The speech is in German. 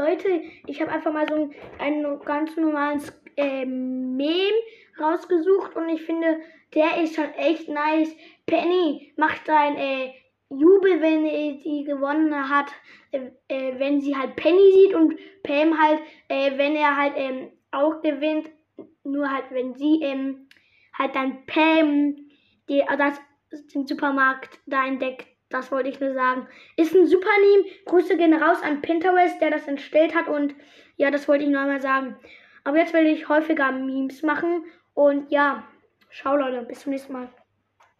Leute, ich habe einfach mal so einen, ganz normalen äh, Meme rausgesucht und ich finde, der ist schon echt nice. Penny macht ein äh, Jubel, wenn sie gewonnen hat, äh, äh, wenn sie halt Penny sieht und Pam halt, äh, wenn er halt ähm, auch gewinnt, nur halt, wenn sie ähm, halt dann Pam die, das, den Supermarkt da entdeckt. Das wollte ich nur sagen. Ist ein super Meme. Grüße gehen raus an Pinterest, der das entstellt hat. Und ja, das wollte ich nur einmal sagen. Aber jetzt will ich häufiger Memes machen. Und ja, ciao Leute, bis zum nächsten Mal.